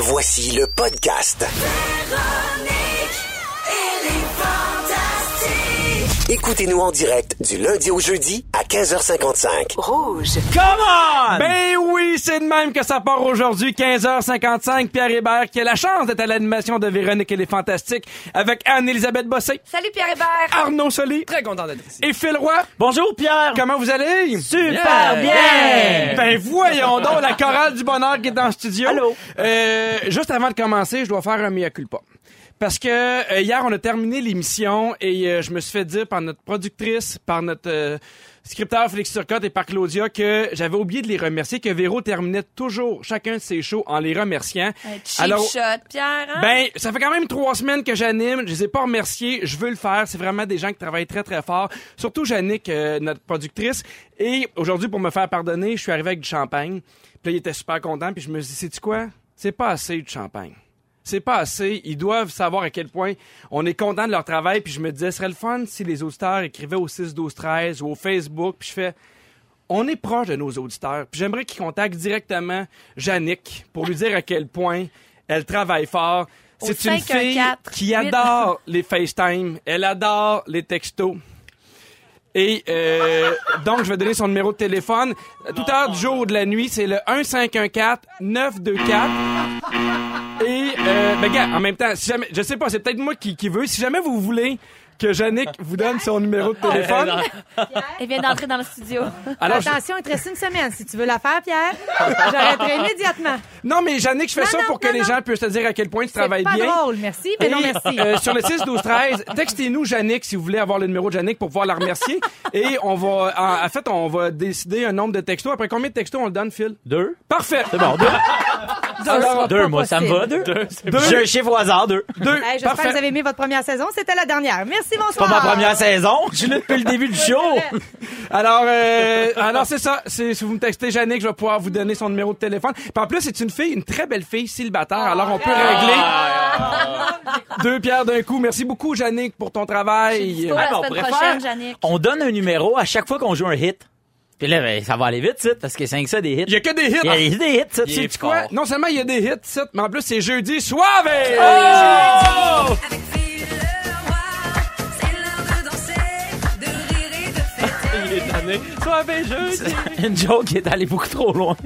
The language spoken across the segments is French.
Voici le podcast. Écoutez-nous en direct du lundi au jeudi à 15h55. Rouge. Come on! Ben oui, c'est de même que ça part aujourd'hui, 15h55. Pierre Hébert qui a la chance d'être à l'animation de Véronique et les Fantastiques avec Anne-Elisabeth Bossé, Salut Pierre Hébert. Arnaud Soli Très content d'être ici. et Phil Roy. Bonjour Pierre! Comment vous allez? Super bien! Ben voyons donc la chorale du bonheur qui est en studio. Allô? Euh, juste avant de commencer, je dois faire un mea culpa. Parce que euh, hier, on a terminé l'émission et euh, je me suis fait dire par notre productrice, par notre euh, scripteur Félix Turcotte et par Claudia que j'avais oublié de les remercier, que Véro terminait toujours chacun de ses shows en les remerciant. Un cheap shot, Pierre. Hein? Ben, ça fait quand même trois semaines que j'anime. Je les ai pas remerciés. Je veux le faire. C'est vraiment des gens qui travaillent très, très fort. Surtout Jannick, euh, notre productrice. Et aujourd'hui, pour me faire pardonner, je suis arrivé avec du champagne. Puis là, il était super content. Puis je me suis dit, sais-tu quoi? C'est pas assez de champagne. C'est pas assez. Ils doivent savoir à quel point on est content de leur travail. Puis je me disais, ce serait le fun si les auditeurs écrivaient au 6 12 13 ou au Facebook. Puis je fais, on est proche de nos auditeurs. Puis j'aimerais qu'ils contactent directement Jannick pour lui dire à quel point elle travaille fort. C'est une 514 fille qui adore les FaceTime. Elle adore les textos. Et euh, donc, je vais donner son numéro de téléphone. Toute heure du jour ou de la nuit, c'est le 1514-924. Et, euh, ben, gars, en même temps, si jamais, je sais pas, c'est peut-être moi qui, qui veux. Si jamais vous voulez que Jannick vous donne son numéro de téléphone, Elle vient d'entrer dans le studio. alors, je- Attention, il te reste une semaine. Si tu veux la faire, Pierre, j'arrêterai immédiatement. non, mais Jannick, je fais Non, ça non, pour que non, les non. gens puissent te dire à quel point tu C'est travailles pas bien. drôle, merci, mais non, Et, merci. euh, sur le 6 12 13, textez-nous Jannick si vous voulez avoir le numéro de Jannick pour pouvoir la remercier et on va en, en fait on va décider un nombre de textos. Après combien de textos on le donne Phil? Deux? Parfait. C'est bon, deux. Alors, deux, moi, ça me va, deux. Deux. J'ai un chiffre au hasard, deux. deux. Hey, J'espère que Parfait. vous avez aimé votre première saison. C'était la dernière. Merci, Pas bonsoir. ma première saison. Je suis là depuis le début du show. Alors euh, alors c'est ça, c'est si vous me textez Jannick, je vais pouvoir vous donner son numéro de téléphone. Puis en plus, c'est une fille, une très belle fille célibataire. Alors on peut régler deux pierres d'un coup. Merci beaucoup Jannick pour ton travail. Ah, on. On donne un numéro à chaque fois qu'on joue un hit. Puis là, ben, ça va aller vite, ça, parce que c'est que ça des hits. Il y a que des hits. Il y a des hits, ça. Tu sais quoi? Non seulement il y a des hits, ça, mais en plus c'est jeudi soave! Oh! Avec fêter. Une joke qui est allée beaucoup trop loin.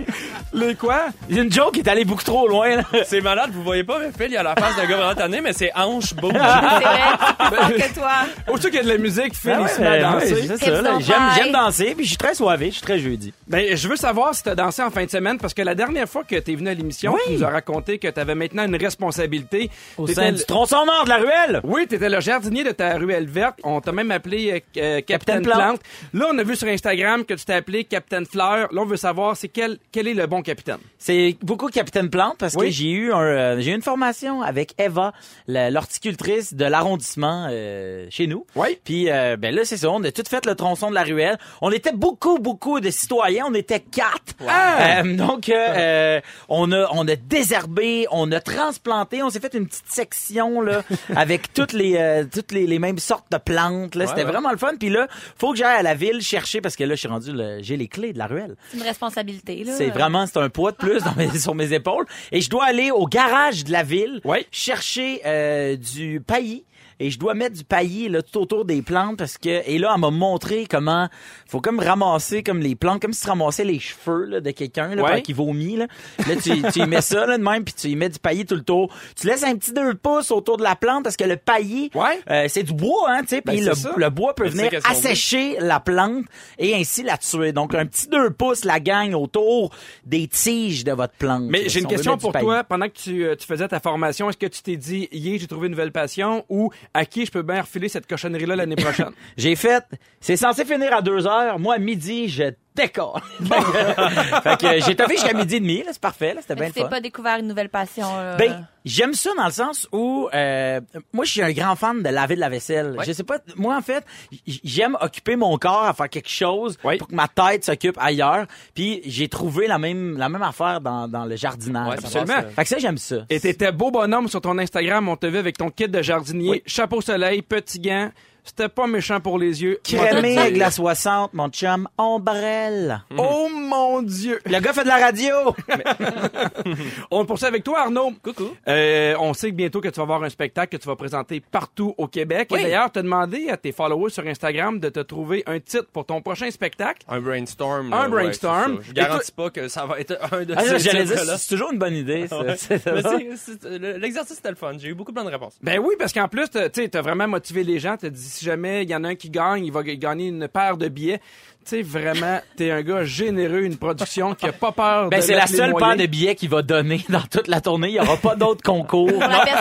Les quoi? Une joke qui est allée beaucoup trop loin, là. C'est malade, vous voyez pas, mais Phil, il a la face d'un gars vraiment tanné, mais c'est hanche bouge. C'est vrai, que toi. Aussitôt qu'il y a de la musique, Phil, Ah il se met à ouais, danser. c'est ça, là. J'aime, danser, puis je suis très soivé, je suis très jeudi. Ben, je veux savoir si t'as dansé en fin de semaine, parce que la dernière fois que t'es venu à l'émission, Oui. tu nous as raconté que t'avais maintenant une responsabilité. Au T'étais sein du tronçon nord de la ruelle. Oui, t'étais le jardinier de ta ruelle verte. On t'a même appelé euh, Capitaine Capitaine Plante. Plante. Là, on a vu sur Instagram que tu t'es appelé Capitaine Fleur. Là, on veut savoir c'est quel, quel est le bon capitaine? C'est beaucoup Capitaine Plante parce Oui. que j'ai eu un, euh, j'ai eu une formation avec Eva, l'horticultrice de l'arrondissement euh, chez nous. Oui. Puis euh, ben là c'est ça, on a tout fait le tronçon de la ruelle. On était beaucoup beaucoup de citoyens, on était quatre. Ah! Donc euh, on a on a désherbé, on a transplanté, on s'est fait une petite section là avec toutes les toutes les, les mêmes sortes de plantes là, c'était ouais. vraiment le fun. Puis là, faut que j'aille à la ville chercher parce que là je suis rendu le- j'ai les clés de la ruelle. C'est une responsabilité, là. C'est vraiment, c'est un poids de plus dans mes- sur mes épaules. Et je dois aller au garage de la ville Oui. chercher euh, du paillis. Et je dois mettre du paillis là, tout autour des plantes parce que et là elle m'a montré comment faut comme ramasser comme les plantes comme si tu ramassais les cheveux là, de quelqu'un là Ouais. qu'il vomit là. Là tu, tu y mets ça là de même puis tu y mets du paillis tout le tour. Tu laisses un petit deux pouces autour de la plante parce que le paillis Ouais. euh, c'est du bois hein, tu sais puis Ben, le, le bois peut venir assécher la plante et ainsi la tuer. Donc un petit deux pouces la gagne autour des tiges de votre plante. Mais j'ai une question pour toi. Pendant que tu, euh, tu faisais ta formation, est-ce que tu t'es dit, hier, j'ai trouvé une nouvelle passion ou à qui je peux bien refiler cette cochonnerie-là l'année prochaine? J'ai fait, c'est censé finir à deux heures. Moi, à midi, je décolle. fait que j'ai toffé jusqu'à midi et demi, là, c'est parfait, là, c'était bien le tu t'es fun. pas découvert une nouvelle passion. là. Ben, j'aime ça dans le sens où euh, moi je suis un grand fan de laver de la vaisselle. Je sais pas, moi en fait, j- j'aime occuper mon corps à faire quelque chose Oui. pour que ma tête s'occupe ailleurs. Puis j'ai trouvé la même la même affaire dans, dans le jardinage. Ouais, Absolument. euh, Fait que ça j'aime ça. Et t'étais beau bonhomme sur ton Instagram. On te vu avec ton kit de jardinier, Oui. chapeau soleil, petit gant, C'était pas méchant pour les yeux. Crémé avec la 60, mon chum, ombrelle. Oh mon Dieu! Le gars fait de la radio. On poursuit avec toi, Arnaud. Coucou. Euh, on sait que bientôt que tu vas avoir un spectacle que tu vas présenter partout au Québec. Oui. Et d'ailleurs, tu as demandé à tes followers sur Instagram de te trouver un titre pour ton prochain spectacle. Un brainstorm. Un ouais, brainstorm. Je garantis pas que ça va être un de Ah, ces titres-là. c'est toujours une bonne idée, le- L'exercice était le fun. J'ai eu beaucoup de bonnes réponses. Ben oui, parce qu'en plus, t'as- tu sais, t'as vraiment motivé les gens. T'as dit, si jamais il y en a un qui gagne, il va gagner une paire de billets. Tu sais, vraiment, t'es un gars généreux, une production qui a pas peur Ben, de c'est la seule paire de billets qu'il va donner dans toute la tournée. Il n'y aura pas d'autres concours.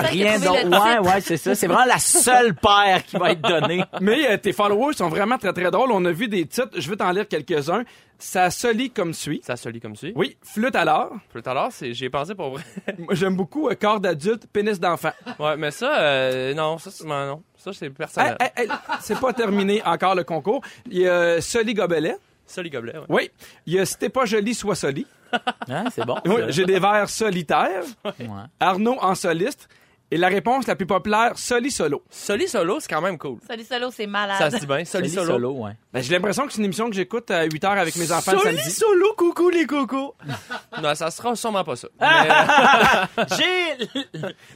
Rien d'autre. Ouais, ouais, c'est ça. C'est vraiment la seule paire qui va être donnée. Mais euh, tes followers sont vraiment très très drôles. On a vu des titres. Je vais t'en lire quelques-uns. Ça se lit comme suit. Ça se lit comme suit. Oui, flûte à l'or. Tout à l'heure, c'est- j'y ai pensé pour vrai. Moi, J'aime beaucoup euh, corps d'adulte, pénis d'enfant. Ouais, mais ça, euh, non, ça, c'est, non, non. Ça, c'est personnel. hey, hey, c'est pas terminé encore le concours. Il y a Soli Gobelet. Ça, les gobelets, ouais. Oui. Il y a Si t'es pas joli, sois soli. Hein, c'est bon. Oui, ça. j'ai des vers solitaires. Ouais. Arnaud en soliste. Et la réponse la plus populaire, soli solo. Soli solo, c'est quand même cool. Soli solo, c'est malade. Ça se dit bien. Soli Soli solo. solo, ouais. Ben, j'ai l'impression que c'est une émission que j'écoute à 8 heures avec mes enfants le Soli samedi. solo, coucou les cocos. non, ça sera sûrement pas ça. Mais, J'ai.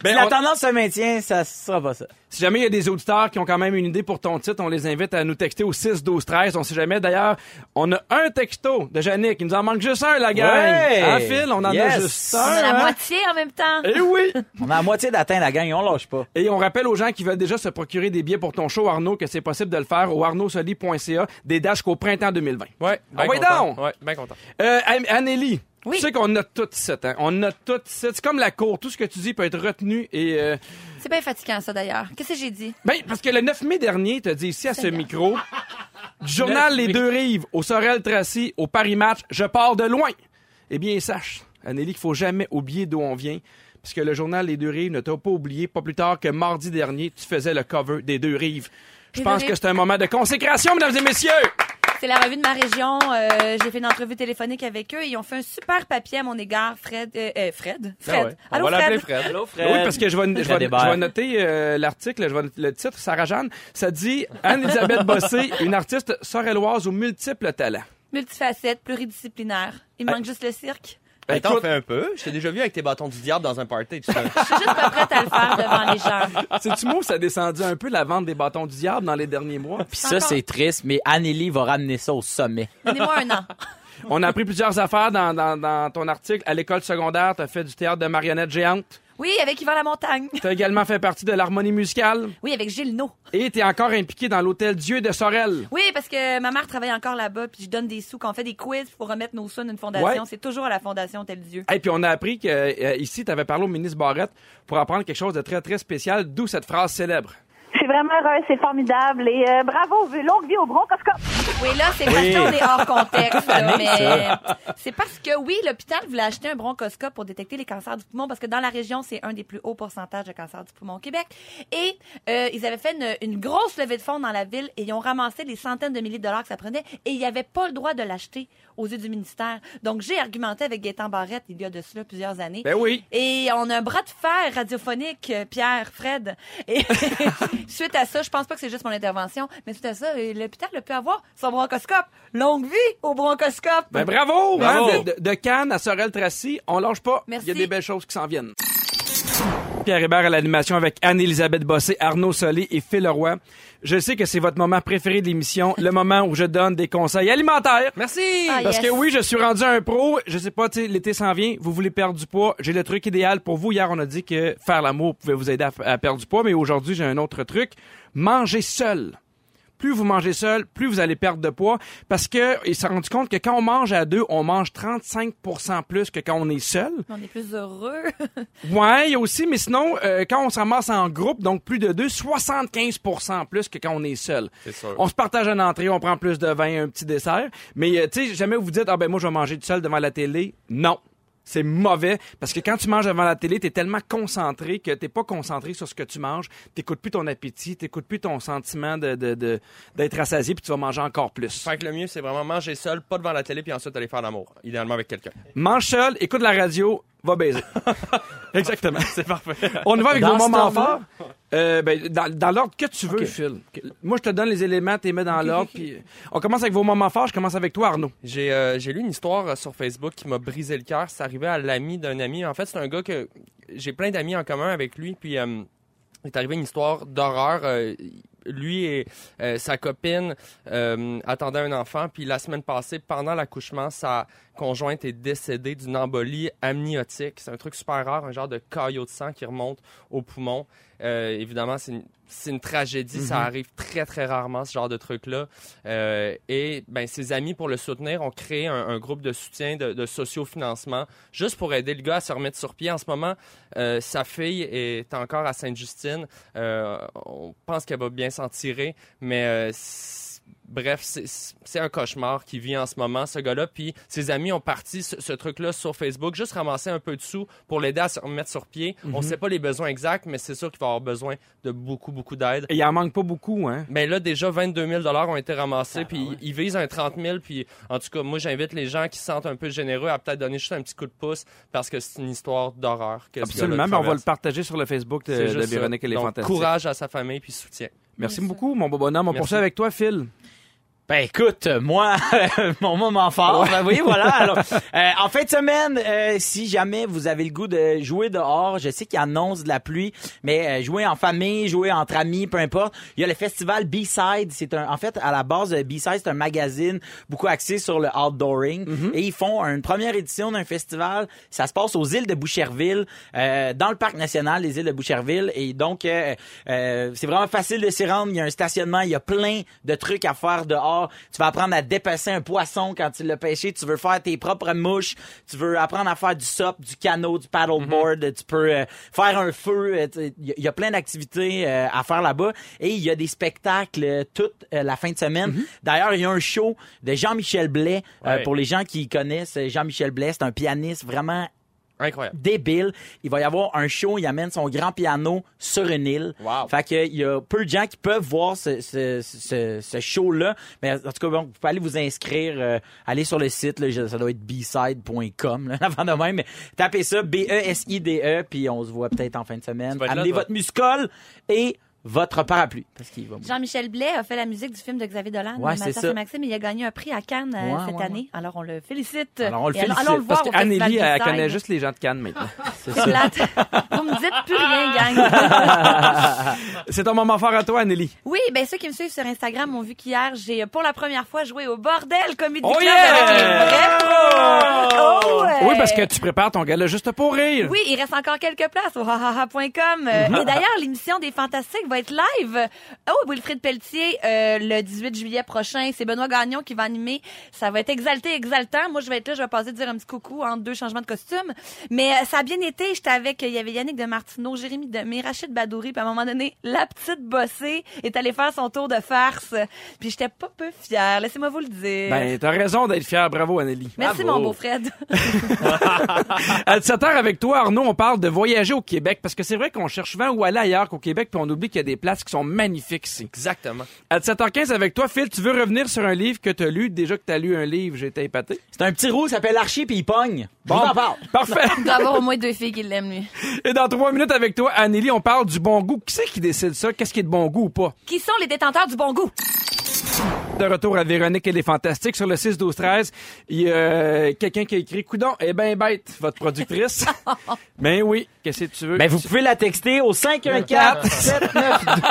Ben, si la on- tendance se maintient, ça sera pas ça. Si jamais il y a des auditeurs qui ont quand même une idée pour ton titre, on les invite à nous texter au 6 12 13. On sait jamais. D'ailleurs, on a un texto de Yannick. Il nous en manque juste un, la gang. Ouais. En fil, on en a juste On un. a la moitié en même temps. Eh oui! On a la moitié d'atteint la gang, on lâche pas. Et on rappelle aux gens qui veulent déjà se procurer des billets pour ton show, Arnaud, que c'est possible de le faire au arnaudsoli.ca, des dates jusqu'au printemps 2020. ouais, Ah ben ouais, content. Ouais, bien content. Euh, Anneli, Oui. tu sais qu'on a tout sept, hein? On a tout sept. C'est comme la cour. Tout ce que tu dis peut être retenu et... euh, C'est bien fatigant, ça, d'ailleurs. Qu'est-ce que j'ai dit? Ben, parce que le 9 mai dernier, tu as dit ici à ce micro, du journal Les Deux Rives, au Sorel-Tracy, au Paris Match, je pars de loin. Eh bien, sache, Anneli, qu'il faut jamais oublier d'où on vient. Parce que le journal Les Deux Rives ne t'a pas oublié. Pas plus tard que mardi dernier, tu faisais le cover des Deux Rives. Je pense que c'est un moment de consécration, mesdames et messieurs. C'est la revue de ma région. Euh, j'ai fait une entrevue téléphonique avec eux. Ils ont fait un super papier à mon égard, Fred. euh, euh, Fred? Fred. Ah ouais. On Allô, va l'appeler Fred? Fred. Allô, Oui, parce que je vais, je vais, Fred je Hébert. vais noter euh, l'article, le titre, Sarah-Jeanne. Ça dit Anne-Elisabeth Bossé, une artiste sorelloise aux multiples talents. Multifacette, pluridisciplinaire. Il me Ah. manque juste le cirque. Ben, t'en fais un peu. Je t'ai déjà vu avec tes bâtons du diable dans un party. Tu sais. Je suis juste pas prête à le faire devant les gens. C'est-tu moi, ça a descendu un peu la vente des bâtons du diable dans les derniers mois? Puis ça, Encore. c'est triste, mais Anneli va ramener ça au sommet. Donnez-moi un an. On a appris plusieurs affaires dans, dans, dans ton article. À l'école secondaire, tu as fait du théâtre de marionnettes géantes. Oui, avec Yvan Lamontagne. Tu as également fait partie de l'harmonie musicale? Oui, avec Gilles No. Et tu es encore impliqué dans l'hôtel Dieu de Sorel. Oui, parce que ma mère travaille encore là-bas, puis je donne des sous quand on fait des quiz pour remettre nos sous à une fondation. Ouais. C'est toujours à la fondation Tel Dieu. Et puis on a appris que euh, ici, tu avais parlé au ministre Barrette pour apprendre quelque chose de très, très spécial, d'où cette phrase célèbre. Je suis vraiment heureuse, c'est formidable. Et euh, bravo, longue vie au bronchoscope. Oui, là, c'est parce qu'on est hors contexte. là, mais c'est parce que, oui, l'hôpital voulait acheter un bronchoscope pour détecter les cancers du poumon, parce que dans la région, c'est un des plus hauts pourcentages de cancers du poumon au Québec. Et euh, ils avaient fait une, une grosse levée de fonds dans la ville et ils ont ramassé les centaines de milliers de dollars que ça prenait et ils n'avaient pas le droit de l'acheter aux yeux du ministère. Donc, j'ai argumenté avec Gaétan Barrette il y a de cela plusieurs années. Ben oui. Et on a un bras de fer radiophonique, euh, Pierre, Fred. Et suite à ça, je pense pas que c'est juste mon intervention, mais suite à ça, euh, l'hôpital a pu avoir son bronchoscope. Longue vie au bronchoscope. Ben bravo! Bravo. hein, de, de- de Cannes à Sorel-Tracy, on lâche pas. Il Merci. y a des belles choses qui s'en viennent. Pierre Hébert à l'animation avec Anne-Élisabeth Bossé, Arnaud Solé et Phil Leroy. Je sais que c'est votre moment préféré de l'émission, le moment où je donne des conseils alimentaires. Merci. Ah, Parce yes. que oui, je suis rendu un pro. Je sais pas, tu sais, l'été s'en vient. Vous voulez perdre du poids. J'ai le truc idéal pour vous. Hier, on a dit que faire l'amour pouvait vous aider à, à perdre du poids. Mais aujourd'hui, j'ai un autre truc. Manger seul. Plus vous mangez seul, plus vous allez perdre de poids. Parce que, il s'est rendu compte que quand on mange à deux, on mange 35% plus que quand on est seul. On est plus heureux. Ouais, il y a aussi, mais sinon, euh, quand on se ramasse en groupe, donc plus de deux, 75% plus que quand on est seul. C'est sûr. On se partage une entrée, on prend plus de vin, un petit dessert. Mais euh, tu sais, jamais vous dites, ah ben moi je vais manger tout seul devant la télé. Non. C'est mauvais parce que quand tu manges devant la télé, t'es tellement concentré que t'es pas concentré sur ce que tu manges. T'écoutes plus ton appétit, t'écoutes plus ton sentiment de de- de- d'être rassasié, puis tu vas manger encore plus. Fait que le mieux, c'est vraiment manger seul, pas devant la télé, puis ensuite aller faire l'amour. Idéalement avec quelqu'un. Mange seul, écoute la radio, va baiser. Exactement. C'est parfait. On y va avec Dans vos moments forts. Euh, ben, dans dans l'ordre que tu veux. Phil. Moi, je te donne les éléments, tu les mets dans l'ordre. puis On commence avec vos moments forts. Je commence avec toi, Arnaud. J'ai euh, j'ai lu une histoire euh, sur Facebook qui m'a brisé le cœur. C'est arrivé à l'ami d'un ami. En fait, c'est un gars que j'ai plein d'amis en commun avec lui. Puis euh, il est arrivé une histoire d'horreur. Lui et euh, sa copine euh, attendaient un enfant. Puis la semaine passée, pendant l'accouchement, sa conjointe est décédée d'une embolie amniotique. C'est un truc super rare, un genre de caillot de sang qui remonte au poumon. Euh, évidemment, c'est une, c'est une tragédie. Ça arrive très, très rarement, ce genre de truc-là. Euh, et ben, ses amis, pour le soutenir, ont créé un, un groupe de soutien, de, de sociofinancement, juste pour aider le gars à se remettre sur pied. En ce moment, euh, sa fille est encore à Sainte-Justine. Euh, on pense qu'elle va bien s'en tirer, mais bref, c'est- un cauchemar qui vit en ce moment, ce gars-là. Puis ses amis ont parti ce, ce truc-là sur Facebook, juste ramasser un peu de sous pour l'aider à se remettre sur pied. On sait pas les besoins exacts, mais c'est sûr qu'il va avoir besoin de beaucoup, beaucoup d'aide. Et il en manque pas beaucoup, hein? Mais là, déjà, 22 000 ont été ramassés, puis ils visent un 30 000. Puis, en tout cas, moi, j'invite les gens qui se sentent un peu généreux à peut-être donner juste un petit coup de pouce, parce que c'est une histoire d'horreur. Absolument. Mais on va le partager sur le Facebook de. Véronique et les Donc, Fantastiques. courage à sa famille, puis soutien. Merci beaucoup, mon beau bonhomme. On Merci. poursuit avec toi, Phil. Ben écoute, moi, mon moment fort, ben oui, voilà. Alors, euh, en fin de semaine, euh, si jamais vous avez le goût de jouer dehors, je sais qu'il annonce de la pluie, mais euh, jouer en famille, jouer entre amis, peu importe. Il y a le festival B-Side. C'est un, en fait, à la base, euh, B-Side, c'est un magazine beaucoup axé sur le outdooring. Et ils font une première édition d'un festival. Ça se passe aux îles de Boucherville, euh, dans le parc national des îles de Boucherville. Et donc, euh, euh, c'est vraiment facile de s'y rendre. Il y a un stationnement, il y a plein de trucs à faire dehors. Tu vas apprendre à dépasser un poisson quand tu l'as pêché. Tu veux faire tes propres mouches. Tu veux apprendre à faire du SUP, du canot, du paddleboard. Tu peux euh, faire un feu. Euh, Il y, a- il y a plein d'activités euh, à faire là-bas. Et il y a des spectacles toute euh, la fin de semaine. D'ailleurs, il y a un show de Jean-Michel Blais. Ouais. pour les gens qui connaissent Jean-Michel Blais, c'est un pianiste vraiment Incroyable. débile. Il va y avoir un show, il amène son grand piano sur une île. Wow. Fait que il y a peu de gens qui peuvent voir ce, ce, ce, ce show-là. Mais en tout cas, bon, vous pouvez aller vous inscrire, euh, aller sur le site, là, ça doit être bside.com, avant de même, mais tapez ça, B-E-S-I-D-E, puis on se voit peut-être en fin de semaine. Là, Amenez votre muscole et votre parapluie, parce qu'il va Jean-Michel Blais a fait la musique du film de Xavier Dolan, Ouais, c'est ça. Maxime, il a gagné un prix à Cannes euh, Ouais, cette ouais, année. Alors on le félicite. Alors, on le félicite, le voir Parce qu'Annélie, elle connaît juste les gens de Cannes maintenant. C'est plate. Vous me dites plus rien, gang. C'est ton moment fort à toi, Annélie. Oui, ben ceux qui me suivent sur Instagram ont vu qu'hier, j'ai euh, pour la première fois joué au Bordel Comedy Oh Club yeah! avec les. Oh, ouais. Oui, parce que tu prépares ton gala juste pour rire. Oui, il reste encore quelques places au hahaha.com. Mhm. Et d'ailleurs, l'émission des Fantastiques va être live. Oh, Wilfrid Pelletier, euh, le 18 juillet prochain. C'est Benoît Gagnon qui va animer. Ça va être exalté, exaltant. Moi, je vais être là, je vais passer dire un petit coucou entre deux changements de costume. Mais euh, ça a bien été. J'étais avec, il y avait Yannick de Martineau, Jérémy de Rachid Badouri. Puis à un moment donné, la petite bossée est allée faire son tour de farce. Puis j'étais pas peu fière. Laissez-moi vous le dire. Ben, t'as raison d'être fier. Bravo, Annélie. Merci, bravo. mon beau Fred. À 17h avec toi, Arnaud, on parle de voyager au Québec parce que c'est vrai qu'on cherche souvent où aller ailleurs qu'au Québec puis on oublie qu'il y a des places qui sont magnifiques ici. Exactement. À 17h15 avec toi, Phil, tu veux revenir sur un livre que tu as lu. Déjà que tu as lu un livre, j'ai été épaté. C'est un petit roux, il s'appelle Archie, puis il pogne. Je vous en parle. Parfait. Il doit avoir au moins deux filles qui l'aiment, lui. Et dans trois minutes avec toi, Anneli, on parle du bon goût. Qui c'est qui décide ça? Qu'est-ce qui est de bon goût ou pas? Qui sont les détenteurs du bon goût? De retour à Véronique et les Fantastiques sur le 6-12-13. Il y a euh, quelqu'un qui a écrit Coudon, eh ben bête, votre productrice. ben oui, qu'est-ce que tu veux? Ben, vous pouvez la texter au 514 792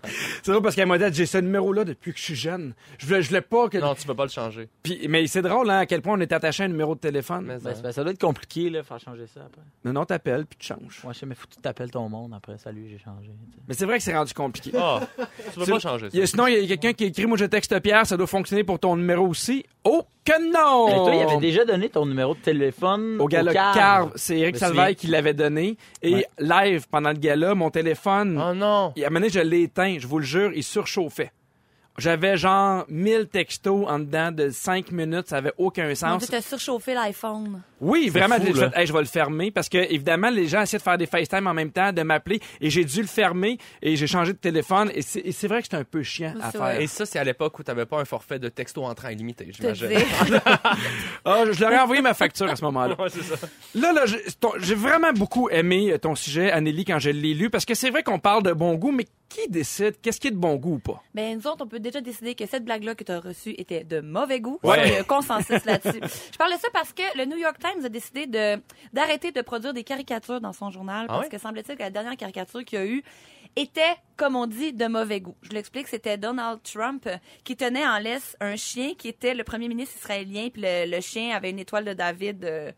C'est drôle parce qu'elle m'a dit, j'ai ce numéro-là depuis que je suis jeune. Je voulais, je voulais pas que. Non, tu peux pas le changer. Puis- mais c'est drôle, hein, à quel point on est attaché à un numéro de téléphone. Mais, Ben, c'est- ben, ça doit être compliqué, là, faire changer ça après. Non, non, t'appelles puis tu changes. Moi, je sais, mais faut que tu t'appelles ton monde après. Salut, j'ai changé. Mais c'est vrai que c'est rendu compliqué. Ah, tu peux C'est- pas changer ça. Il y a- sinon, il y a quelqu'un qui écrit, moi je texte Pierre, ça doit fonctionner pour ton numéro aussi. Oh que non! Mais toi, il avait déjà donné ton numéro de téléphone au gala Carve. Carve. C'est Eric Salvaille qui l'avait donné. Et Ouais. live, pendant le gala, mon téléphone, Oh non. il a mené, je l'ai éteint, je vous le jure, il surchauffait. J'avais genre 1000 textos en dedans de 5 minutes, ça avait aucun sens. Dieu, t'as surchauffé l'iPhone. Oui, vraiment, fou, j'ai là. fait, Hey, je vais le fermer parce que évidemment les gens essaient de faire des FaceTime en même temps, de m'appeler et j'ai dû le fermer et j'ai changé de téléphone et c'est vrai que c'est un peu chiant à faire. vrai. Et ça, c'est à l'époque où t'avais pas un forfait de texto entrant illimité, Te j'imagine. Ah, je leur ai envoyé ma facture à ce moment-là. Ouais, c'est ça. Là, là, j'ai vraiment beaucoup aimé euh, ton sujet, Anneli, quand je l'ai lu, parce que c'est vrai qu'on parle de bon goût, mais qui décide? Qu'est-ce qui est de bon goût ou pas? Ben, nous autres, on peut déjà décider que cette blague-là que tu as reçue était de mauvais goût. Ouais. Il y a un consensus là-dessus. Je parle de ça parce que le New York Times a décidé de d'arrêter de produire des caricatures dans son journal Ah parce ouais? que semble-t-il que la dernière caricature qu'il y a eu était, comme on dit, de mauvais goût. Je l'explique, c'était Donald Trump euh, qui tenait en laisse un chien qui était le premier ministre israélien, puis le, le chien avait une étoile de David euh,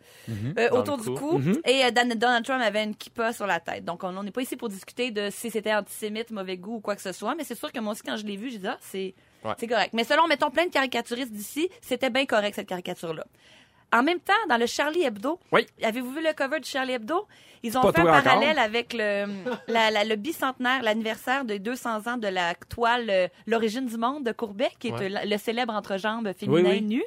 euh, Dans autour du cou. cou, et euh, Donald Trump avait une kippa sur la tête. Donc, on n'est pas ici pour discuter de si c'était antisémite, mauvais goût ou quoi que ce soit, mais c'est sûr que moi aussi, quand je l'ai vu, j'ai dit, ah, c'est Ouais. correct. Mais selon, mettons, plein de caricaturistes d'ici, c'était bien correct, cette caricature-là. En même temps, dans le Charlie Hebdo, Oui. avez-vous vu le cover du Charlie Hebdo? Ils ont Pas fait un encore? parallèle avec le, la- la- le bicentenaire, l'anniversaire de 200 ans de la toile euh, L'origine du monde de Courbet, qui est Ouais. euh, le célèbre entrejambe féminin Oui, oui. nu.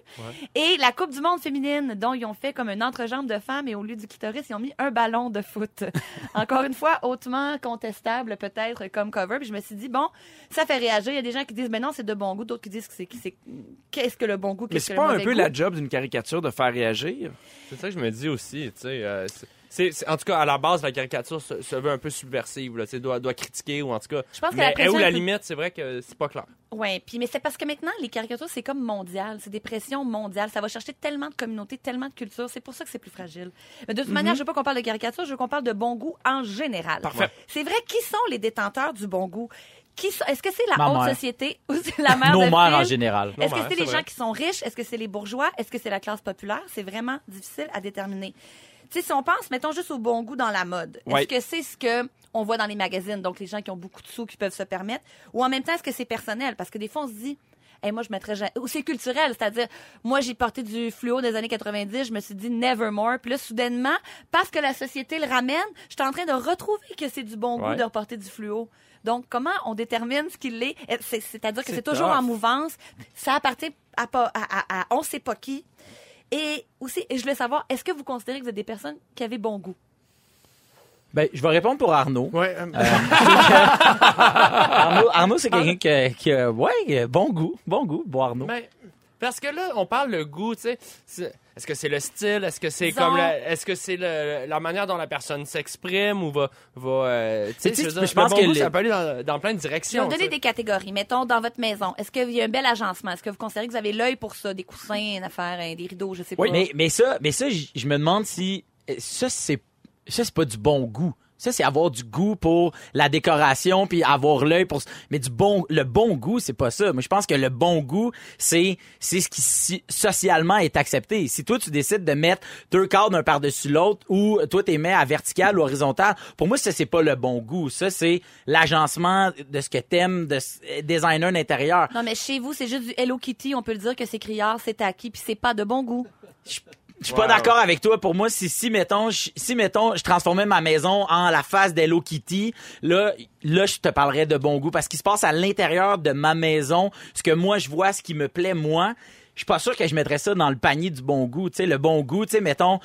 Et la Coupe du monde féminine, dont ils ont fait comme une entrejambe de femme et au lieu du clitoris, ils ont mis un ballon de foot. Encore une fois, hautement contestable peut-être comme cover. Puis je me suis dit, bon, ça fait réagir. Il y a des gens qui disent, mais non, c'est de bon goût. D'autres qui disent que c'est c'est- qu'est-ce que le bon goût, Mais qu'est-ce c'est que le pas un peu goût? la job d'une caricature de faire réagir? C'est ça que je me dis aussi, tu sais. euh, c'est- c'est, c'est- en tout cas, à la base, la caricature se, se veut un peu subversive, là, tu sais, doit, doit critiquer ou en tout cas. Je pense que mais la est pression où est la limite, c'est vrai que c'est pas clair. Oui, puis mais c'est parce que maintenant les caricatures c'est comme mondial, c'est des pressions mondiales, ça va chercher tellement de communautés, tellement de cultures, c'est pour ça que c'est plus fragile. Mais de toute manière, je veux pas qu'on parle de caricature, je veux qu'on parle de bon goût en général. Parfait. C'est vrai qui sont les détenteurs du bon goût? Qui sont- est-ce que c'est la Ma haute mère. société ou c'est la mère Nos de mères en général. Est-ce que c'est les c'est gens qui sont riches? Est-ce que c'est les bourgeois? Est-ce que c'est la classe populaire? C'est vraiment difficile à déterminer. Tu sais, si on pense, mettons juste au bon goût dans la mode, est-ce que c'est ce que on voit dans les magazines, donc les gens qui ont beaucoup de sous qui peuvent se permettre, ou en même temps, est-ce que c'est personnel? Parce que des fois, on se dit, Hey, moi, je mettrais jamais... Ou c'est culturel, c'est-à-dire, moi, j'ai porté du fluo des années 90, je me suis dit nevermore. Puis là, soudainement, parce que la société le ramène, je suis en train de retrouver que c'est du bon goût de reporter du fluo. Donc, comment on détermine ce qu'il est? Eh, c'est- C'est-à-dire que C'est toujours en mouvance. Ça appartient à, à, à- à on sait pas qui. Et aussi, je voulais savoir, est-ce que vous considérez que vous êtes des personnes qui avaient bon goût? Ben, je vais répondre pour Arnaud. Ouais, Arnaud, Arnaud, c'est quelqu'un qui, a- qui a, ouais, bon goût, bon goût, bon Arnaud. Ben, parce que là, on parle le goût, tu sais. Est-ce que c'est le style? Est-ce que c'est Disons- comme la, est-ce que c'est le- la manière dont la personne s'exprime ou va, va euh, tu sais, je pense bon que goût, les- ça peut aller dans, dans plein de Je vais directions. donner des catégories. Mettons, dans votre maison, est-ce qu'il y a un bel agencement? Est-ce que vous considérez que vous avez l'œil pour ça? Des coussins, une affaire, hein, des rideaux, je sais Oui, pas? mais, mais ça, mais ça, je me demande si euh, ça c'est ça c'est pas du bon goût. Ça c'est avoir du goût pour la décoration puis avoir l'œil pour mais du bon le bon goût c'est pas ça. Moi je pense que le bon goût c'est c'est ce qui si- socialement est accepté. Si toi tu décides de mettre deux cadres un par-dessus l'autre ou toi t'es mets à vertical ou horizontal, pour moi ça c'est pas le bon goût. Ça c'est l'agencement de ce que t'aimes de s- designer d'intérieur. Non, mais chez vous, c'est juste du Hello Kitty. On peut le dire que c'est criard, c'est acquis, puis c'est pas de bon goût. Je suis pas d'accord avec toi. Pour moi, si, si mettons, je, si mettons, je transformais ma maison en la face d'Hello Kitty, là, là, je te parlerais de bon goût parce qu'il se passe à l'intérieur de ma maison, ce que moi je vois, ce qui me plaît moi. Je suis pas sûr que je mettrais ça dans le panier du bon goût. Tu sais, le bon goût, tu sais, mettons,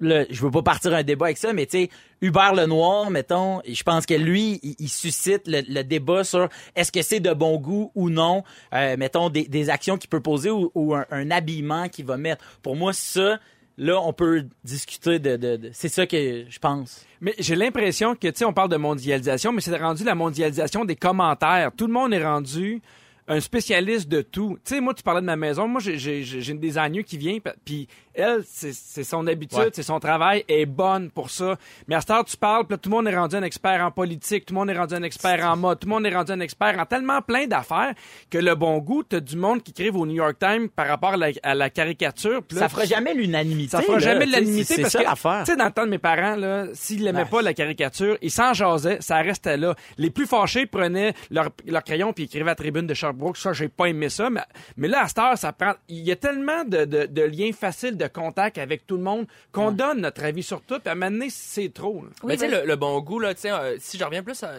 le, je veux pas partir un débat avec ça, mais tu sais, Hubert Lenoir, mettons, je pense que lui, il, il suscite le, le débat sur est-ce que c'est de bon goût ou non, euh, mettons, des, des actions qu'il peut poser ou, ou un, un habillement qu'il va mettre. Pour moi, ça, là, on peut discuter de... c'est ça que je pense. Mais j'ai l'impression que, tu sais, on parle de mondialisation, mais c'est rendu la mondialisation des commentaires. Tout le monde est rendu un spécialiste de tout. Tu sais, moi, tu parlais de ma maison. Moi, j'ai- une designer qui vient, puis elle, c'est son habitude, Ouais. c'est son travail, elle est bonne pour ça. Mais à cette heure, tu parles, puis tout le monde est rendu un expert en politique, tout le monde est rendu un expert en mode, tout le monde est rendu un expert en tellement plein d'affaires que le bon goût, t'as du monde qui écrive au New York Times par rapport à la, à la caricature. là, Ça fera jamais l'unanimité. ça fera là, jamais c'est parce ça que, tu sais, dans le temps de mes parents, là, s'ils n'aimaient Ouais. pas la caricature, ils s'en jasaient, ça restait là. Les plus fâchés prenaient leur, leur crayon puis écrivaient à la tribune de Sherbrooke. Ça, j'ai pas aimé ça. Mais, mais là, à cette heure, ça prend, il y a tellement de, de, de liens faciles de contact avec tout le monde qu'on donne notre avis sur tout. Puis à un moment donné, c'est trop. là. Oui, mais tu sais, le, le bon goût, là, tu sais, euh, si je reviens plus à,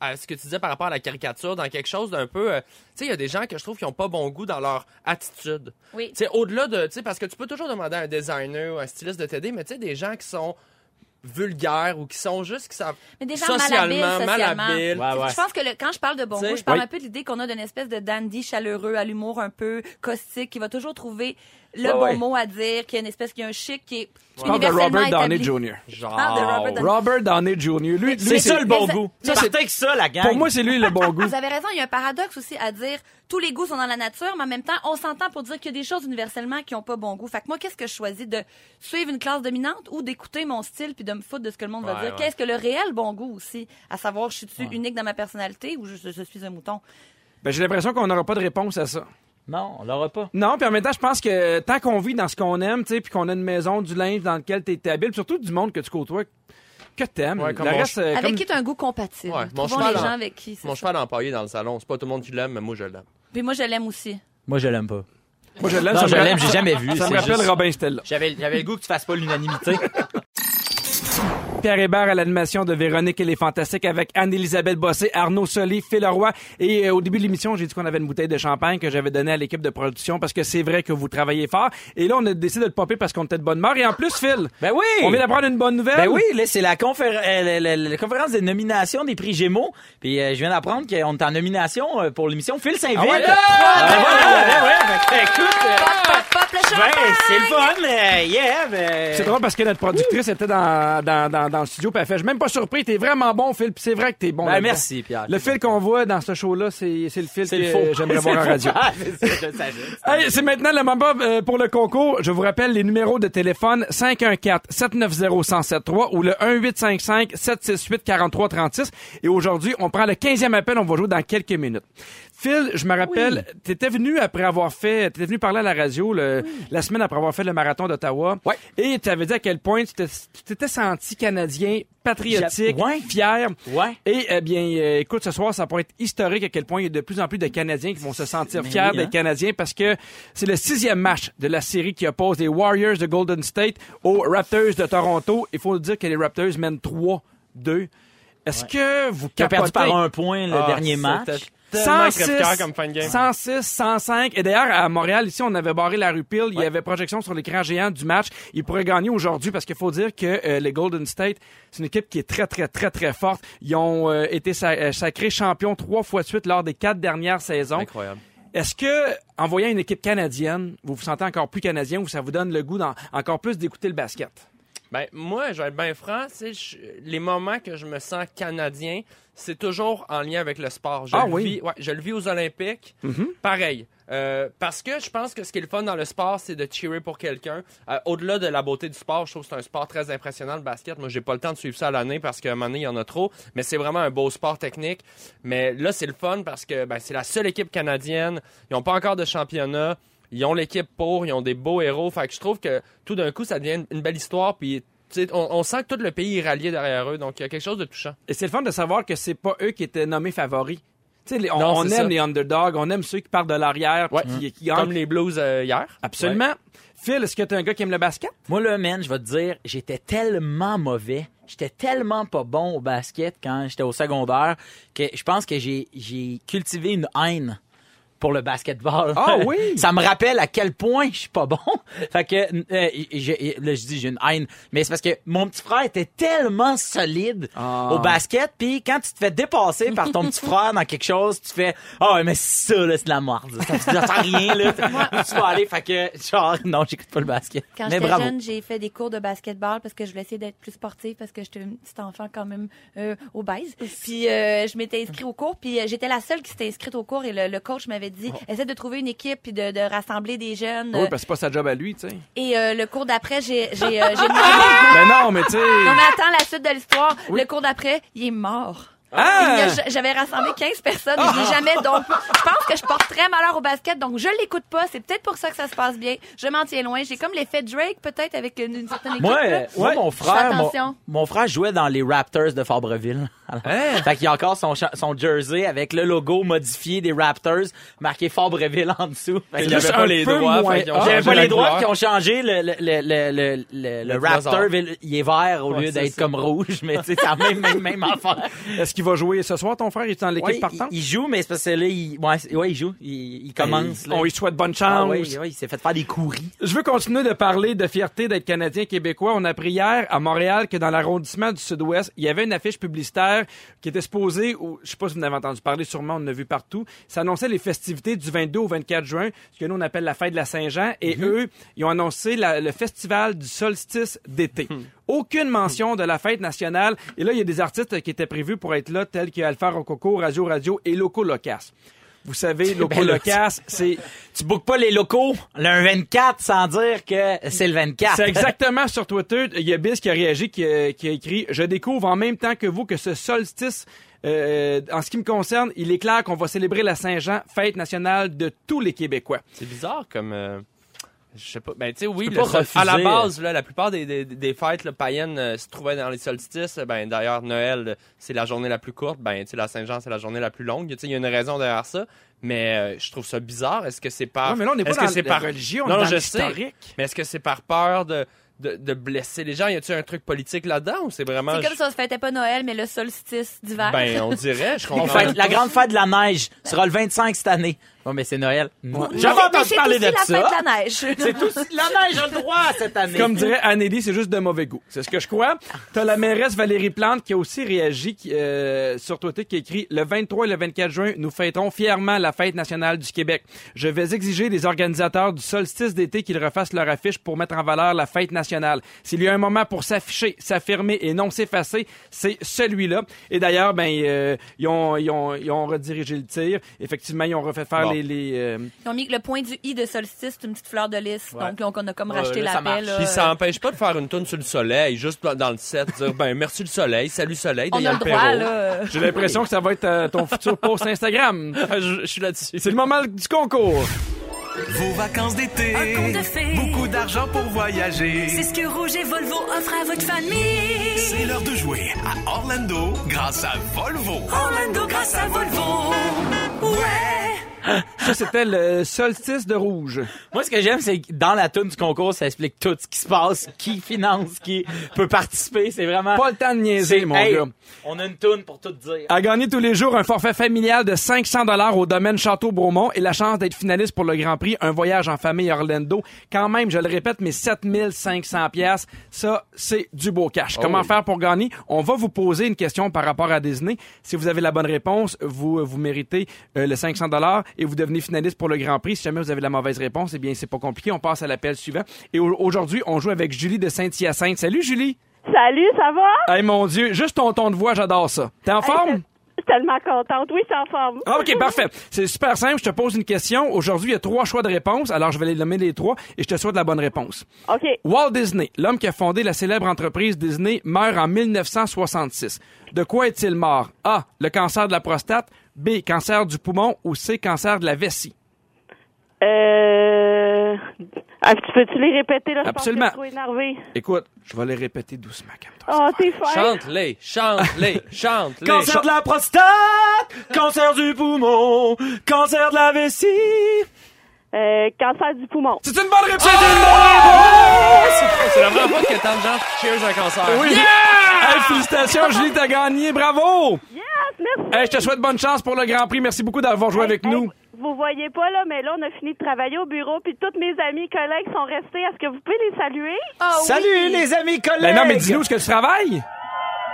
à ce que tu disais par rapport à la caricature, dans quelque chose d'un peu... euh, tu sais, il y a des gens que je trouve qui ont pas bon goût dans leur attitude. Oui. Tu sais, au-delà de... Tu sais, parce que tu peux toujours demander à un designer ou un styliste de t'aider, mais tu sais, des gens qui sont vulgaires ou qui sont juste, qui savent Mais des gens socialement, malhabiles, socialement. malhabiles. Ouais, ouais. Je pense que le- quand je parle de bon T'sais, goût, je parle oui. un peu de l'idée qu'on a d'une espèce de dandy chaleureux, à l'humour un peu caustique, qui va toujours trouver le Ouais, bon ouais. mot à dire, qui a une espèce, qui a un chic, qui est Tu parles de Robert Downey. Jr. Genre... De Robert Downey- Robert Downey Jr. Lui, lui, C'est ça le bon goût. Ça, c'est que ça, la gang. Pour moi, c'est lui le bon goût. Vous avez raison, il y a un paradoxe aussi à dire tous les goûts sont dans la nature, mais en même temps, on s'entend pour dire qu'il y a des choses universellement qui ont pas bon goût. Fait que moi, qu'est-ce que je choisis? De suivre une classe dominante ou d'écouter mon style puis de me foutre de ce que le monde va dire? ouais. Qu'est-ce que le réel bon goût aussi? À savoir, je suis unique dans ma personnalité ou je, je suis un mouton? Ben, j'ai l'impression qu'on n'aura pas de réponse à ça. Non, on l'aura pas. Non, puis en même temps, je pense que tant qu'on vit dans ce qu'on aime, tu sais, puis qu'on a une maison, du linge dans lequel tu es habile, surtout du monde que tu côtoies, que t'aimes. Ouais, le comme mon reste, euh, Avec comme- qui tu as un goût compatible? Ouais, mon cheval les en- gens avec qui Mon ça. cheval empaillé dans le salon, c'est pas tout le monde qui l'aime, mais moi je l'aime. Puis moi, je l'aime aussi. Moi, je l'aime pas. Moi, je l'aime. Non, ça me je l'aime, j'ai jamais vu. Ça me rappelle juste- Robin Stella. J'avais, j'avais le goût que tu fasses pas l'unanimité. Pierre Hébert à l'animation de Véronique et les Fantastiques avec Anne-Élisabeth Bossé, Arnaud Solé, Phil Leroy. Et euh, au début de l'émission, j'ai dit qu'on avait une bouteille de champagne que j'avais donnée à l'équipe de production parce que c'est vrai que vous travaillez fort. Et là, on a décidé de le popper parce qu'on était de bonne humeur. Et en plus, Phil, ben oui! on vient d'apprendre une bonne nouvelle. Ben oui, là, c'est la, confér- euh, la, la- la conférence des nominations des prix Gémeaux. Puis euh, je viens d'apprendre qu'on est en nomination euh, pour l'émission Phil Saint-Ville. Ah ouais? Ben ouais, écoute, euh, Pop, pop, pop, le champagne! ben, c'est le fun, euh, yeah. ben- C'est drôle parce que notre productrice était dans, dans, dans, dans le studio puis elle fait, je suis même pas surpris, t'es vraiment bon, Phil, puis c'est vrai que t'es bon. Ben, merci, Pierre. Le fil qu'on voit dans ce show-là, c'est le fil c'est que j'aimerais voir en radio. c'est maintenant le moment euh, pour le concours. Je vous rappelle les numéros de téléphone 514-790-1073 ou le 1855-768-4336. Et aujourd'hui, on prend le 15e appel. On va jouer dans quelques minutes. Phil, je me rappelle, t'étais venu après avoir fait, t'étais venu parler à la radio le- la semaine après avoir fait le marathon d'Ottawa. Ouais. Et tu avais dit à quel point tu tu t'étais senti canadien, patriotique, fier. Ouais. Et eh bien, euh, écoute, ce soir, ça pourrait être historique à quel point il y a de plus en plus de Canadiens qui vont se sentir Mais fiers oui, d'être hein. Canadiens parce que c'est le sixième match de la série qui oppose les Warriors de Golden State aux Raptors de Toronto. Il faut dire que les Raptors mènent 3-2. Est-ce que vous a perdu capotez? par un point le Ah, dernier match. C'était Tellement 106, crève-cœur comme fin de game. 106, 105. Et d'ailleurs, à Montréal, ici, on avait barré la rue Peel. Il y avait projection sur l'écran géant du match. Ils pourraient gagner aujourd'hui parce qu'il faut dire que euh, les Golden State, c'est une équipe qui est très, très, très, très forte. Ils ont euh, été sa- euh, sacrés champions trois fois de suite lors des quatre dernières saisons. Incroyable. Est-ce que, en voyant une équipe canadienne, vous vous sentez encore plus canadien ou ça vous donne le goût d'en- encore plus d'écouter le basket? Ben, moi, je vais être bien franc, je- les moments que je me sens canadien, c'est toujours en lien avec le sport. Je Ah le oui? vis, ouais, je le vis aux Olympiques. Mhm. Pareil. Euh, parce que je pense que ce qui est le fun dans le sport, c'est de cheerer pour quelqu'un. Euh, Au-delà de la beauté du sport, je trouve que c'est un sport très impressionnant, le basket. Moi, j'ai pas le temps de suivre ça à l'année parce qu'à un moment donné, il y en a trop. Mais c'est vraiment un beau sport technique. Mais là, c'est le fun parce que ben, c'est la seule équipe canadienne. Ils n'ont pas encore de championnat. Ils ont l'équipe pour, ils ont des beaux héros. Fait que je trouve que tout d'un coup, ça devient une, belle histoire. Puis, on, on sent que tout le pays est rallié derrière eux. Donc, il y a quelque chose de touchant. Et c'est le fun de savoir que c'est pas eux qui étaient nommés favoris. Les- on, Non, on c'est aime ça. les underdogs, on aime ceux qui partent de l'arrière, Ouais. qui, qui. Comme les Blues euh, hier. Absolument. Phil, est-ce que t'es un gars qui aime le basket? Moi, là, man, je vais te dire, j'étais tellement mauvais. J'étais tellement pas bon au basket quand j'étais au secondaire que je pense que j'ai, j'ai cultivé une haine pour le basketball. Ah oui? Ça me rappelle à quel point je suis pas bon. fait que, euh, j'ai- là, je dis j'ai une haine. Mais c'est parce que mon petit frère était tellement solide Ah. au basket. Puis quand tu te fais dépasser par ton petit frère dans quelque chose, tu fais, ah ouais, mais ça, là, c'est de la merde. Ça, ça sert rien, là. Tu vas aller. Fait que, genre, non, j'écoute pas le basket. Quand j'étais jeune, j'ai fait des cours de basketball parce que je voulais essayer d'être plus sportive parce que j'étais une petite enfant quand même euh, obèse. Puis euh, je m'étais inscrite au cours, puis euh, j'étais la seule qui s'était inscrite au cours et le, le coach m'avait dit essaie de trouver une équipe puis de, de rassembler des jeunes. Oui, parce que c'est pas sa job à lui, tu sais. Et euh, le cours d'après, j'ai j'ai euh, j'ai. Ben non, mais tu sais. Non mais attends la suite de l'histoire. Le cours d'après, il est mort. Ah! J'avais rassemblé 15 personnes et je l'ai jamais donc je pense que je porte très malheur au basket donc je l'écoute pas c'est peut-être pour ça que ça se passe bien je m'en tiens loin j'ai comme l'effet Drake peut-être avec une, une certaine équipe Moi, moi, mon frère, mon, attention. mon frère jouait dans les Raptors de Fabreville. Alors, Fait qu'il a encore son, jersey avec le logo modifié des Raptors, marqué Fabreville en dessous. Fait Il avait pas un les peu droits. J'avais pas les droits qui ont changé. Le, le, le, le, le, le- le dinosaure. Raptor, il est vert au Ouais, lieu d'être ça. comme rouge, mais tu sais, c'est la même, même, même affaire. Est-ce qu'il va jouer ce soir, ton frère? Il est dans l'équipe Ouais, partante? il, il joue, mais c'est parce que là, il, ouais, ouais, il joue. Il, il commence. là. On lui souhaite bonne Ah chance. ouais, il s'est fait faire des courris. Je veux continuer de parler de fierté d'être Canadien québécois. On a appris hier à Montréal que dans l'arrondissement du Sud-Ouest, il y avait une affiche publicitaire qui était supposée, ou je sais pas si vous en avez entendu parler, sûrement on en a vu partout. Ça annonçait les festivités du 22 au 24 juin, ce que nous on appelle la fête de la Saint-Jean, et eux, ils ont annoncé la- le festival du solstice d'été. Aucune mention de la fête nationale. Et là, il y a des artistes qui étaient prévus pour être là, tels que Alpha Rococo, Radio Radio et Loco Locas. Vous savez, Loco Ben Locas, c'est Tu bookes pas les locaux le 24 sans dire que c'est le 24. C'est exactement sur Twitter. Il y a Biz qui a réagi, qui a, qui a écrit Je découvre en même temps que vous que ce solstice, euh, en ce qui me concerne, il est clair qu'on va célébrer la Saint-Jean, fête nationale de tous les Québécois. C'est bizarre comme. euh, je sais pas. Ben, tu sais, oui, le à la base, là, la plupart des, des, des fêtes là, païennes euh, se trouvaient dans les solstices. Ben, d'ailleurs, Noël, euh, c'est la journée la plus courte. Ben, tu sais, la Saint-Jean, c'est la journée la plus longue. Tu sais, il y a une raison derrière ça. Mais euh, je trouve ça bizarre. Est-ce que c'est par. Ouais, mais là, on n'est pas dans que c'est la par religion, on Non, est non, dans je sais. l'historique. Mais est-ce que c'est par peur de, de, de blesser les gens? Y a-t-il un truc politique là-dedans ou c'est vraiment. C'est comme ça, on se fêtait pas Noël, mais le solstice d'hiver. Ben, on dirait, je On comprends. fait la grande fête de la neige sera le 25 cette année. Bon, mais c'est Noël. Mais- J'avais entendu c'est parler aussi de la ça. fête de la neige. C'est tout. La neige a le droit cette année. Comme dirait Anneli, c'est juste de mauvais goût. C'est ce que je crois. T'as la mairesse Valérie Plante qui a aussi réagi qui, euh, sur Twitter qui a écrit Le 23 et le 24 juin, nous fêterons fièrement la fête nationale du Québec. Je vais exiger des organisateurs du solstice d'été qu'ils refassent leur affiche pour mettre en valeur la fête nationale. S'il y a un moment pour s'afficher, s'affirmer et non s'effacer, c'est celui-là. Et d'ailleurs, ben, euh, ils, ont, ils, ont, ils ont redirigé le tir. Effectivement, ils ont refait faire Bon. les... les euh, Ils ont mis que le point du i de solstice, c'est une petite fleur de lys. Donc, on on a comme Ouais, racheté là, la ça paix. Puis ça empêche pas de faire une tourne sur le soleil, juste dans- le set, dire ben merci le soleil, salut soleil, On a Yann le droit, Perrault. là. J'ai l'impression que ça va être euh, ton futur post Instagram. je, je suis là-dessus. C'est le moment du concours. Vos vacances d'été. Un conte de fées. Beaucoup d'argent pour voyager. C'est ce que Rouge et Volvo offrent à votre famille. C'est l'heure de jouer à Orlando grâce à Volvo. Orlando grâce à Volvo. Ouais. Ça, c'était le solstice de rouge. Moi, ce que j'aime, c'est que dans la tune du concours, ça explique tout ce qui se passe, qui finance, qui peut participer. C'est vraiment. Pas le temps de niaiser, mon hey, gars. On a une tune pour tout dire. À gagner tous les jours un forfait familial de 500 dollars au domaine Château-Bromont et la chance d'être finaliste pour le Grand Prix, un voyage en famille à Orlando. Quand même, je le répète, mais 7500 pièces, ça, c'est du beau cash. Comment faire pour gagner? On va vous poser une question par rapport à Disney. Si vous avez la bonne réponse, vous, vous méritez euh, le 500 dollars et vous devenez finaliste pour le Grand Prix. Si jamais vous avez la mauvaise réponse, eh bien, c'est pas compliqué. On passe à l'appel suivant. Et au- aujourd'hui, on joue avec Julie de Saint-Hyacinthe. Salut, Julie! Salut, ça va? Hey, mon Dieu, juste ton ton de voix, j'adore ça. T'es en forme? Je suis tellement contente. Oui, suis en forme. Ah, OK, parfait. C'est super simple. Je te pose une question. Aujourd'hui, il y a trois choix de réponse. Alors, je vais les nommer les trois et je te souhaite la bonne réponse. OK. Walt Disney, l'homme qui a fondé la célèbre entreprise Disney, meurt en 1966. De quoi est-il mort? A. Le cancer de la prostate. B. Cancer du poumon. Ou C. Cancer de la vessie? Euh... Ah, tu peux-tu les répéter, là? Je Absolument. pense que je suis trop énervée. Écoute, je vais les répéter doucement. calme-toi. Oh, t'es fin. Chante-les, chante-les, chante-les. Cancer de la prostate, cancer du poumon, cancer de la vessie. Euh, cancer du poumon. C'est une bonne réponse! C'est la première fois que tant de gens cheers un cancer. Oui. Hey, félicitations, Julie, t'as gagné. Bravo! Yes, merci. Hey, je te souhaite bonne chance pour le Grand Prix. Merci beaucoup d'avoir joué avec Hey, nous. Vous voyez pas, là, mais là, on a fini de travailler au bureau, puis tous mes amis collègues sont restés. Est-ce que vous pouvez les saluer? Ah oui. Salut les amis collègues. Ben non, mais dis-nous ce que tu travailles.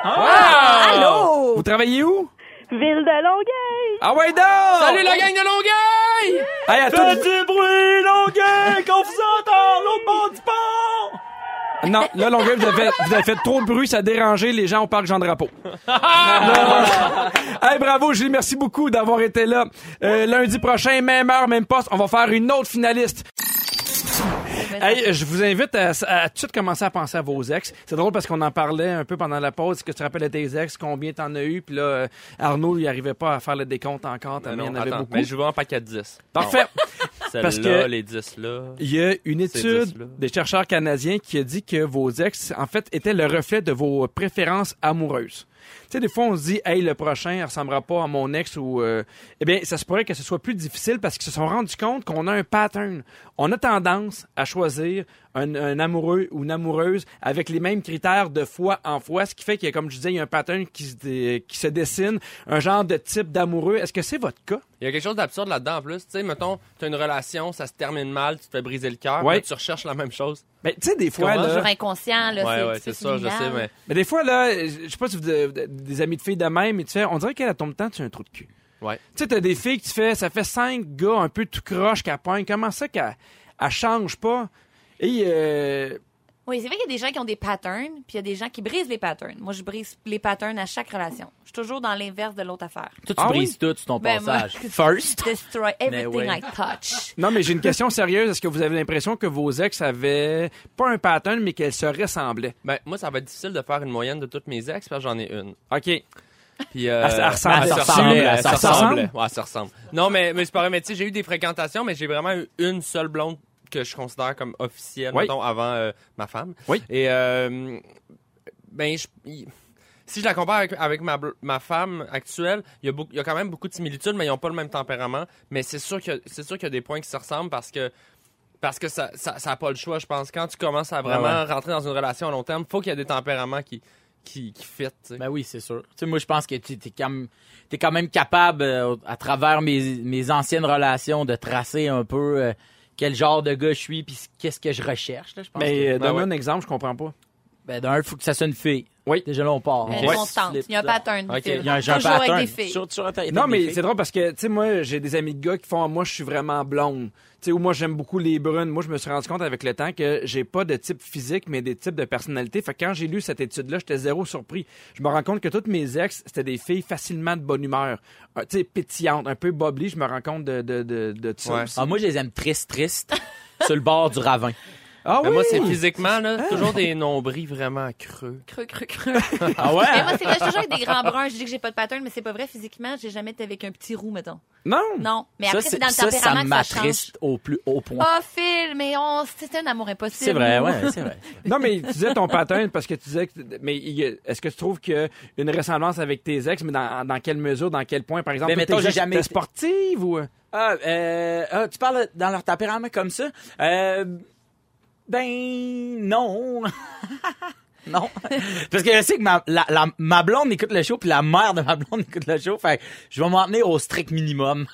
Allô? Vous travaillez où? Ville de Longueuil. Ah ouais, donc! Salut la gang de Longueuil! Hey, à Faites tout... du bruit, Longueuil, qu'on vous entend l'autre bord du pont. Non, là, Longueuil, vous avez, fait, vous avez fait trop de bruit, ça a dérangé les gens au parc Jean-Drapeau. hey, bravo, Julie, merci beaucoup d'avoir été là. Euh, lundi prochain, même heure, même poste, on va faire une autre finaliste. Hey, je vous invite à, à tout de suite commencer à penser à vos ex. C'est drôle parce qu'on en parlait un peu pendant la pause. Est-ce que tu te rappelles de tes ex? Combien t'en as eu? Puis là, euh, Arnaud, il arrivait pas à faire le décompte encore. en avait attends, beaucoup. mais je vais en paquet de 10. Parfait. Parce que- les 10 là. Il y a une étude des chercheurs canadiens qui a dit que vos ex, en fait, étaient le reflet de vos préférences amoureuses. Tu sais, des fois, on se dit, hey, le prochain ne ressemblera pas à mon ex ou, euh, eh bien, ça se pourrait que ce soit plus difficile parce qu'ils se sont rendus compte qu'on a un pattern. On a tendance à choisir un, un amoureux ou une amoureuse avec les mêmes critères de fois en fois, ce qui fait qu'il y a, comme je disais, il y a un pattern qui se, dé- qui se dessine, un genre de type d'amoureux. Est-ce que c'est votre cas? Il y a quelque chose d'absurde là-dedans en plus. Tu sais, mettons, tu as une relation, ça se termine mal, tu te fais briser le cœur, Ouais. tu recherches la même chose. Ben, tu sais, des fois, là, Toujours inconscient, là. ouais, ouais, c'est ça, je sais, mais. Mais des fois, là, je sais pas si vous avez des amis de filles de même, mais tu fais, on dirait qu'elle a ton temps, tu as un trou de cul. Ouais. Tu sais, t'as des filles que tu fais, ça fait cinq gars un peu tout croche qu'elle pogne. Comment ça qu'elle elle change pas? Et, euh, Oui, c'est vrai qu'il y a des gens qui ont des patterns, puis il y a des gens qui brisent les patterns. Moi, je brise les patterns à chaque relation. Je suis toujours dans l'inverse de l'autre affaire. Toi, tu Ah brises tout sur ton Ben, moi- passage. First. Destroy everything ouais. I touch. non, mais j'ai une question sérieuse. Est-ce que vous avez l'impression que vos ex avaient pas un pattern, mais qu'elles se ressemblaient? Ben, moi, ça va être difficile de faire une moyenne de toutes mes ex, parce que j'en ai une. OK. Puis, euh, Elle- elle ressemble- elle elle se ressemble, elle elle se se ressemble. ressemble? Ouais, ça ressemble. Non, mais, mais c'est pas vrai. Mais tu sais, j'ai eu des fréquentations, mais j'ai vraiment eu une seule blonde que je considère comme officielle, Oui. mettons, avant euh, ma femme. Oui. Et, euh, ben, je- si je la compare avec, avec ma, ma femme actuelle, il y, a beaucoup- il y a quand même beaucoup de similitudes, mais ils n'ont pas le même tempérament. Mais c'est sûr qu'il y a des points qui se ressemblent parce que parce que ça ça, ça a pas le choix, je pense. Quand tu commences à vraiment Ouais, rentrer dans une relation à long terme, faut qu'il y ait des tempéraments qui qui, fit. Ben oui, c'est sûr. Moi, je pense que tu es quand même, t'es quand même capable, euh, à travers mes, mes anciennes relations, de tracer un peu euh, quel genre de gars je suis puis qu'est-ce que je recherche. Là, je pense Mais que- euh, donne-moi ouais. un exemple, je comprends pas. ben, d'un, il faut que ça soit une fille. Oui. Déjà là, on part. Une On constante. slip Il y a un pattern. Ok. Phil. Il y a un, Toujours pattern. avec des filles. Sur- sur- Non, mais c'est drôle parce que, tu sais, moi, j'ai des amis de gars qui font, moi, je suis vraiment blonde. Tu sais, ou moi, j'aime beaucoup les brunes. Moi, je me suis rendu compte avec le temps que j'ai pas de type physique, mais des types de personnalité. Fait que quand j'ai lu cette étude-là, j'étais zéro surpris. Je me rends compte que toutes mes ex, c'était des filles facilement de bonne humeur. Euh, Tu sais, pétillantes, un peu bubbly. Je me rends compte de, de, de, de ça Ouais. aussi. Ah, moi, je les aime tristes, tristes, sur le bord du ravin. Ah Mais oui! moi, c'est physiquement, là, toujours des nombrils vraiment creux. Creux, creux, creux. Ah ouais? Mais moi, c'est vrai, je suis toujours avec des grands bruns. Je dis que j'ai pas de pattern, mais c'est pas vrai. Physiquement, j'ai jamais été avec un petit roux, mettons. Non! Non. Mais ça, après, c'est dans le ça, tempérament ça que ça change. m'attriste au plus haut point. Oh, Phil, mais on... c'est un amour impossible. c'est vrai, ouais, c'est vrai. Non, mais tu disais ton pattern parce que tu disais que. Mais est-ce que tu trouves qu'il y a une ressemblance avec tes ex, mais dans, dans quelle mesure, dans quel point, par exemple? Ben, tes mettons, j'ai ex jamais sportives ou? Ah, euh, ah, tu parles dans leur tempérament comme ça? Euh, ben, non. non. Parce que je sais que ma, la, la- ma blonde écoute le show, puis la mère de ma blonde écoute le show. Fait que je vais m'en tenir au strict minimum.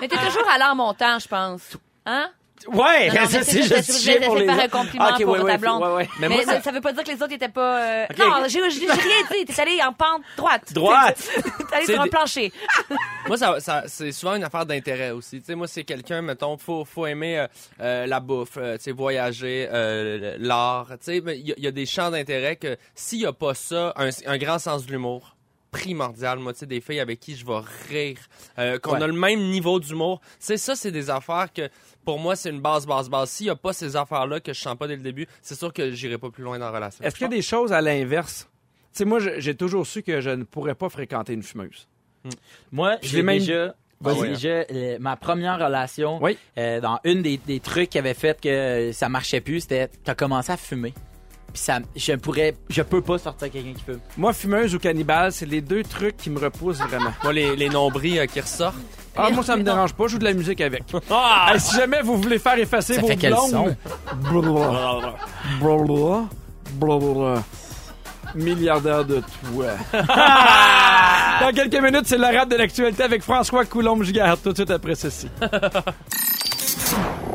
Mais t'es toujours allé en montant, je pense. Hein? Ouais, Non, non, mais ça, c'est juste- juste pour de les faire un compliment Ok, pour ouais, ta ouais, blonde. ouais, ouais. Mais, moi, ça, ça- veut pas dire que les autres étaient pas. euh, Ok. Non, j'ai rien dit. T'es allé en pente droite. Droite. T'es allé C'est sur un plancher. Moi, ça, ça- c'est souvent une affaire d'intérêt aussi. Tu sais, moi, c'est quelqu'un, mettons, faut, faut aimer euh, euh, la bouffe, euh, tu sais, voyager, euh, l'art. Tu sais, mais il y, a- il y a des champs d'intérêt que s'il y a pas ça, un, un grand sens de l'humour primordial, moi, tu sais, des filles avec qui je vais rire, euh, qu'on Ouais. a le même niveau d'humour. Tu sais, ça, c'est des affaires que, pour moi, c'est une base, base, base. S'il y a pas ces affaires-là que je sens pas dès le début, c'est sûr que j'irai pas plus loin dans la relation. Est-ce qu'il y a des choses à l'inverse? Tu sais, moi, je- j'ai toujours su que je ne pourrais pas fréquenter une fumeuse. Moi, Je j'ai l'ai même- déjà, j'ai déjà, euh, ma première relation, Oui. euh, dans une des, des trucs qui avait fait que ça marchait plus, c'était t'as commencé à fumer. Puis ça, je pourrais, je peux pas sortir avec quelqu'un qui fume. Moi, fumeuse ou cannibale, c'est les deux trucs qui me repoussent vraiment. Moi, les, les nombrils euh, qui ressortent. Ah, moi, ça me dérange pas, je joue de la musique avec. Ah! Hey, si jamais vous voulez faire effacer Ça vos fait quel blondes... son? Blablabla. Blablabla. Blablabla. Milliardaire de toi. Dans quelques minutes, c'est le rap de l'actualité avec François Coulombe-Giguère, tout de suite après ceci.